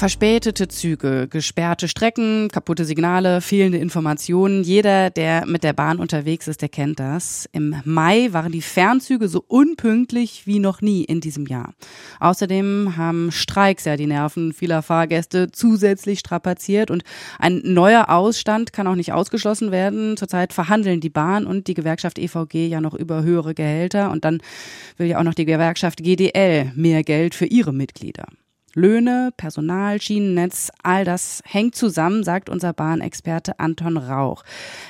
Verspätete Züge, gesperrte Strecken, kaputte Signale, fehlende Informationen. Jeder, der mit der Bahn unterwegs ist, der kennt das. Im Mai waren die Fernzüge so unpünktlich wie noch nie in diesem Jahr. Außerdem haben Streiks ja die Nerven vieler Fahrgäste zusätzlich strapaziert und ein neuer Ausstand kann auch nicht ausgeschlossen werden. Zurzeit verhandeln die Bahn und die Gewerkschaft EVG ja noch über höhere Gehälter und dann will ja auch noch die Gewerkschaft GDL mehr Geld für ihre Mitglieder. Löhne, Personal, Schienennetz, all das hängt zusammen, sagt unser Bahnexperte Anton Rauch.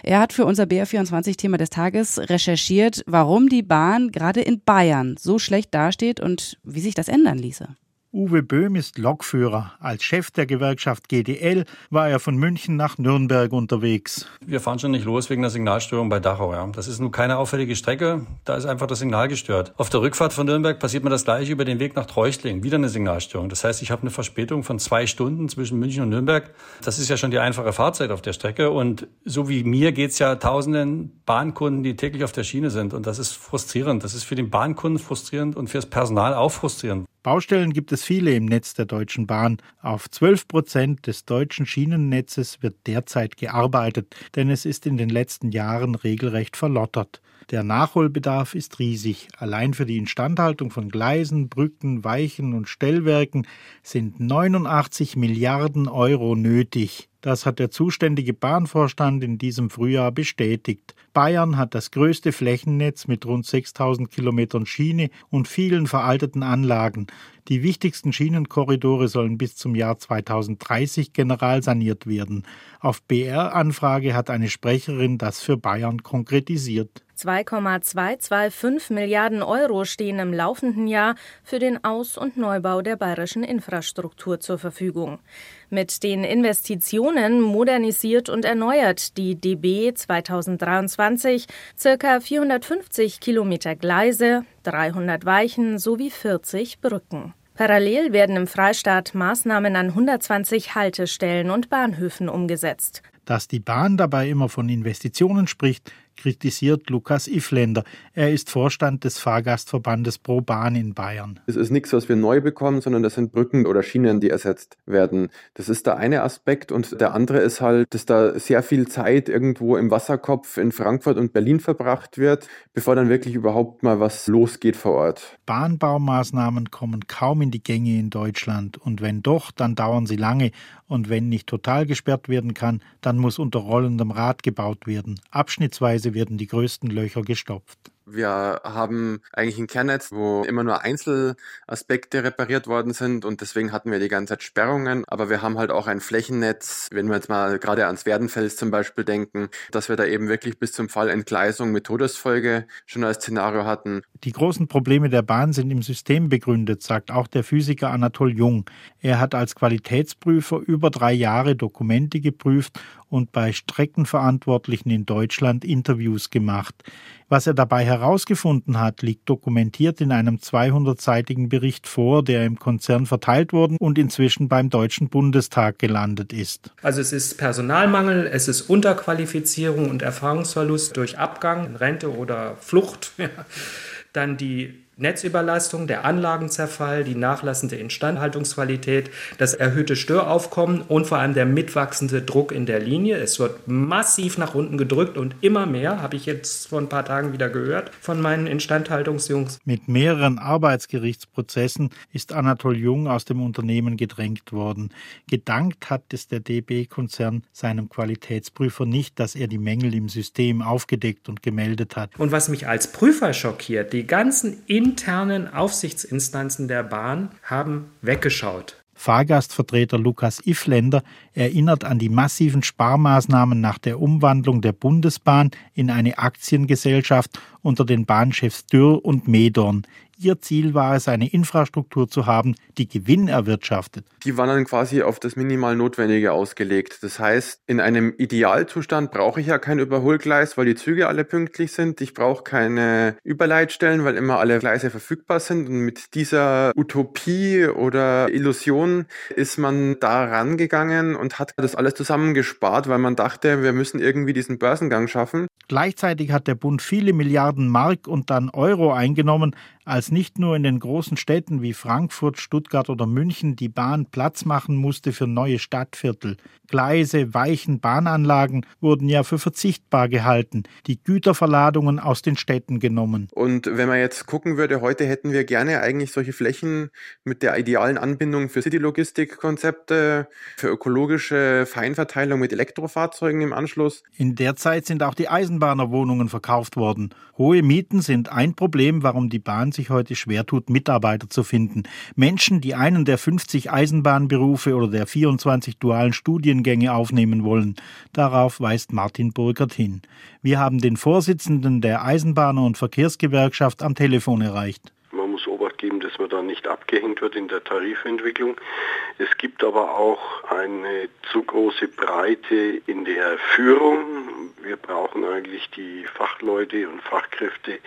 Er hat für unser BR24-Thema des Tages recherchiert, warum die Bahn gerade in Bayern so schlecht dasteht und wie sich das ändern ließe. Uwe Böhm ist Lokführer. Als Chef der Gewerkschaft GDL war er von München nach Nürnberg unterwegs. Wir fahren schon nicht los wegen der Signalstörung bei Dachau. Ja. Das ist nun keine auffällige Strecke, da ist einfach das Signal gestört. Auf der Rückfahrt von Nürnberg passiert mir das gleiche über den Weg nach Treuchtlingen, wieder eine Signalstörung. Das heißt, ich habe eine Verspätung von zwei Stunden zwischen München und Nürnberg. Das ist ja schon die einfache Fahrzeit auf der Strecke und so wie mir geht's ja tausenden Bahnkunden, die täglich auf der Schiene sind und das ist frustrierend. Das ist für den Bahnkunden frustrierend und fürs Personal auch frustrierend. Baustellen gibt es viele im Netz der Deutschen Bahn. Auf 12 Prozent des deutschen Schienennetzes wird derzeit gearbeitet, denn es ist in den letzten Jahren regelrecht verlottert. Der Nachholbedarf ist riesig. Allein für die Instandhaltung von Gleisen, Brücken, Weichen und Stellwerken sind 89 Milliarden Euro nötig. Das hat der zuständige Bahnvorstand in diesem Frühjahr bestätigt. Bayern hat das größte Flächennetz mit rund 6000 Kilometern Schiene und vielen veralteten Anlagen. Die wichtigsten Schienenkorridore sollen bis zum Jahr 2030 generalsaniert werden. Auf BR-Anfrage hat eine Sprecherin das für Bayern konkretisiert. 2,225 Milliarden Euro stehen im laufenden Jahr für den Aus- und Neubau der bayerischen Infrastruktur zur Verfügung. Mit den Investitionen modernisiert und erneuert die DB 2023 circa 450 Kilometer Gleise, 300 Weichen sowie 40 Brücken. Parallel werden im Freistaat Maßnahmen an 120 Haltestellen und Bahnhöfen umgesetzt. Dass die Bahn dabei immer von Investitionen spricht, kritisiert Lukas Ifländer. Er ist Vorstand des Fahrgastverbandes Pro Bahn in Bayern. Es ist nichts, was wir neu bekommen, sondern das sind Brücken oder Schienen, die ersetzt werden. Das ist der eine Aspekt und der andere ist halt, dass da sehr viel Zeit irgendwo im Wasserkopf in Frankfurt und Berlin verbracht wird, bevor dann wirklich überhaupt mal was losgeht vor Ort. Bahnbaumaßnahmen kommen kaum in die Gänge in Deutschland und wenn doch, dann dauern sie lange und wenn nicht total gesperrt werden kann, dann muss unter rollendem Rad gebaut werden. Abschnittsweise werden die größten Löcher gestopft. Wir haben eigentlich ein Kernnetz, wo immer nur Einzelaspekte repariert worden sind und deswegen hatten wir die ganze Zeit Sperrungen. Aber wir haben halt auch ein Flächennetz, wenn wir jetzt mal gerade ans Werdenfels zum Beispiel denken, dass wir da eben wirklich bis zum Fall Entgleisung mit Todesfolge schon als Szenario hatten. Die großen Probleme der Bahn sind im System begründet, sagt auch der Physiker Anatol Jung. Er hat als Qualitätsprüfer über drei Jahre Dokumente geprüft und bei Streckenverantwortlichen in Deutschland Interviews gemacht. Was er dabei herausgefunden hat, liegt dokumentiert in einem 200-seitigen Bericht vor, der im Konzern verteilt worden und inzwischen beim Deutschen Bundestag gelandet ist. Also es ist Personalmangel, es ist Unterqualifizierung und Erfahrungsverlust durch Abgang, Rente oder Flucht. Dann die Netzüberlastung, der Anlagenzerfall, die nachlassende Instandhaltungsqualität, das erhöhte Störaufkommen und vor allem der mitwachsende Druck in der Linie. Es wird massiv nach unten gedrückt und immer mehr, habe ich jetzt vor ein paar Tagen wieder gehört von meinen Instandhaltungsjungs. Mit mehreren Arbeitsgerichtsprozessen ist Anatol Jung aus dem Unternehmen gedrängt worden. Gedankt hat es der DB-Konzern seinem Qualitätsprüfer nicht, dass er die Mängel im System aufgedeckt und gemeldet hat. Und was mich als Prüfer schockiert, die ganzen in internen Aufsichtsinstanzen der Bahn haben weggeschaut. Fahrgastvertreter Lukas Ifländer erinnert an die massiven Sparmaßnahmen nach der Umwandlung der Bundesbahn in eine Aktiengesellschaft unter den Bahnchefs Dürr und Medorn. Ihr Ziel war es, eine Infrastruktur zu haben, die Gewinn erwirtschaftet. Die waren dann quasi auf das minimal Notwendige ausgelegt. Das heißt, in einem Idealzustand brauche ich ja kein Überholgleis, weil die Züge alle pünktlich sind. Ich brauche keine Überleitstellen, weil immer alle Gleise verfügbar sind. Und mit dieser Utopie oder Illusion ist man da rangegangen und hat das alles zusammengespart, weil man dachte, wir müssen irgendwie diesen Börsengang schaffen. Gleichzeitig hat der Bund viele Milliarden Mark und dann Euro eingenommen, als nicht nur in den großen Städten wie Frankfurt, Stuttgart oder München die Bahn Platz machen musste für neue Stadtviertel. Gleise, Weichen, Bahnanlagen wurden ja für verzichtbar gehalten, die Güterverladungen aus den Städten genommen. Und wenn man jetzt gucken würde, heute hätten wir gerne eigentlich solche Flächen mit der idealen Anbindung für City-Logistik-Konzepte, für ökologische Feinverteilung mit Elektrofahrzeugen im Anschluss. In der Zeit sind auch die Eisenbahnerwohnungen verkauft worden. Hohe Mieten sind ein Problem, warum die Bahn sich heute schwer tut, Mitarbeiter zu finden. Menschen, die einen der 50 Eisenbahnberufe oder der 24 dualen Studiengänge aufnehmen wollen. Darauf weist Martin Burkert hin. Wir haben den Vorsitzenden der Eisenbahner- und Verkehrsgewerkschaft am Telefon erreicht Man muss Obacht geben, dass man da nicht abgehängt wird in der Tarifentwicklung. Es gibt aber auch eine zu große Breite in der Führung. Wir brauchen eigentlich die Fachleute und Fachkräfte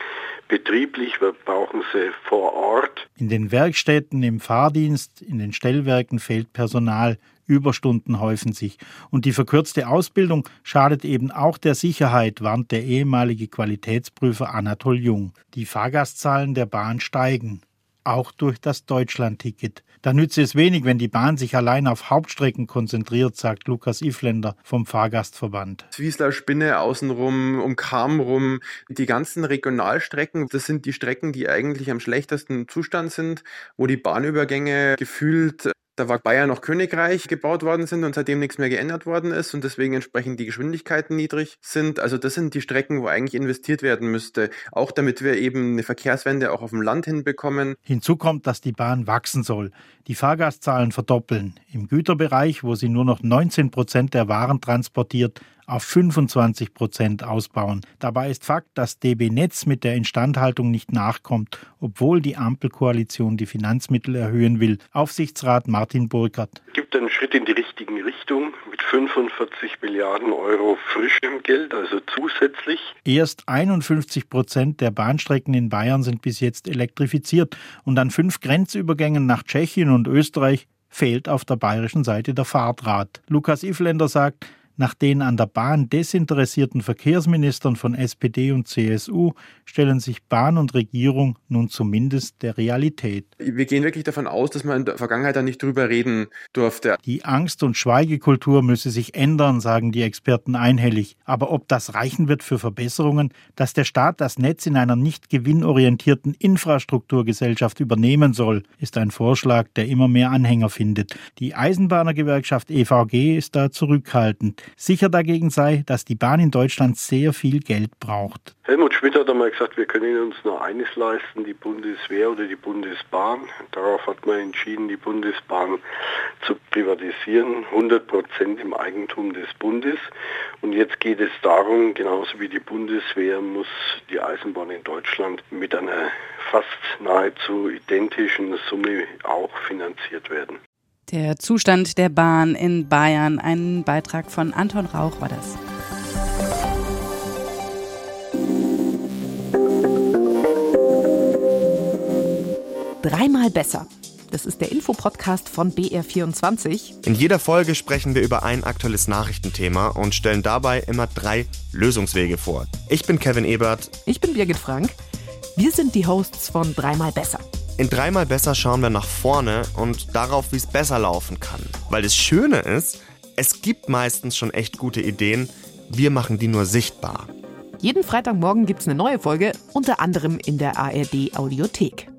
betrieblich, wir brauchen sie vor Ort. In den Werkstätten, im Fahrdienst, in den Stellwerken fehlt Personal. Überstunden häufen sich. Und die verkürzte Ausbildung schadet eben auch der Sicherheit, warnt der ehemalige Qualitätsprüfer Anatol Jung. Die Fahrgastzahlen der Bahn steigen auch durch das Deutschlandticket. Da nütze es wenig, wenn die Bahn sich allein auf Hauptstrecken konzentriert, sagt Lukas Ifländer vom Fahrgastverband. Zwiesler Spinne außenrum, um Kam rum, die ganzen Regionalstrecken, das sind die Strecken, die eigentlich am schlechtesten Zustand sind, wo die Bahnübergänge gefühlt da war Bayern noch Königreich gebaut worden sind und seitdem nichts mehr geändert worden ist und deswegen entsprechend die Geschwindigkeiten niedrig sind. Also das sind die Strecken, wo eigentlich investiert werden müsste, auch damit wir eben eine Verkehrswende auch auf dem Land hinbekommen. Hinzu kommt, dass die Bahn wachsen soll, die Fahrgastzahlen verdoppeln. Im Güterbereich, wo sie nur noch 19 Prozent der Waren transportiert, auf 25 Prozent ausbauen. Dabei ist Fakt, dass DB Netz mit der Instandhaltung nicht nachkommt, obwohl die Ampelkoalition die Finanzmittel erhöhen will. Aufsichtsrat Martin Burkhardt. Es gibt einen Schritt in die richtige Richtung mit 45 Milliarden Euro frischem Geld, also zusätzlich. Erst 51 Prozent der Bahnstrecken in Bayern sind bis jetzt elektrifiziert und an fünf Grenzübergängen nach Tschechien und Österreich fehlt auf der bayerischen Seite der Fahrdraht. Lukas Ifländer sagt, nach den an der Bahn desinteressierten Verkehrsministern von SPD und CSU stellen sich Bahn und Regierung nun zumindest der Realität. Wir gehen wirklich davon aus, dass man in der Vergangenheit da nicht drüber reden durfte. Die Angst- und Schweigekultur müsse sich ändern, sagen die Experten einhellig. Aber ob das reichen wird für Verbesserungen, dass der Staat das Netz in einer nicht gewinnorientierten Infrastrukturgesellschaft übernehmen soll, ist ein Vorschlag, der immer mehr Anhänger findet. Die Eisenbahnergewerkschaft EVG ist da zurückhaltend. Sicher dagegen sei, dass die Bahn in Deutschland sehr viel Geld braucht. Helmut Schmidt hat einmal gesagt, wir können uns nur eines leisten, die Bundeswehr oder die Bundesbahn. Darauf hat man entschieden, die Bundesbahn zu privatisieren, 100 Prozent im Eigentum des Bundes. Und jetzt geht es darum, genauso wie die Bundeswehr muss die Eisenbahn in Deutschland mit einer fast nahezu identischen Summe auch finanziert werden. Der Zustand der Bahn in Bayern. Ein Beitrag von Anton Rauch war das. Dreimal besser. Das ist der Infopodcast von BR24. In jeder Folge sprechen wir über ein aktuelles Nachrichtenthema und stellen dabei immer drei Lösungswege vor. Ich bin Kevin Ebert. Ich bin Birgit Frank. Wir sind die Hosts von Dreimal besser. In dreimal besser schauen wir nach vorne und darauf, wie es besser laufen kann. Weil das Schöne ist, es gibt meistens schon echt gute Ideen, wir machen die nur sichtbar. Jeden Freitagmorgen gibt es eine neue Folge, unter anderem in der ARD Audiothek.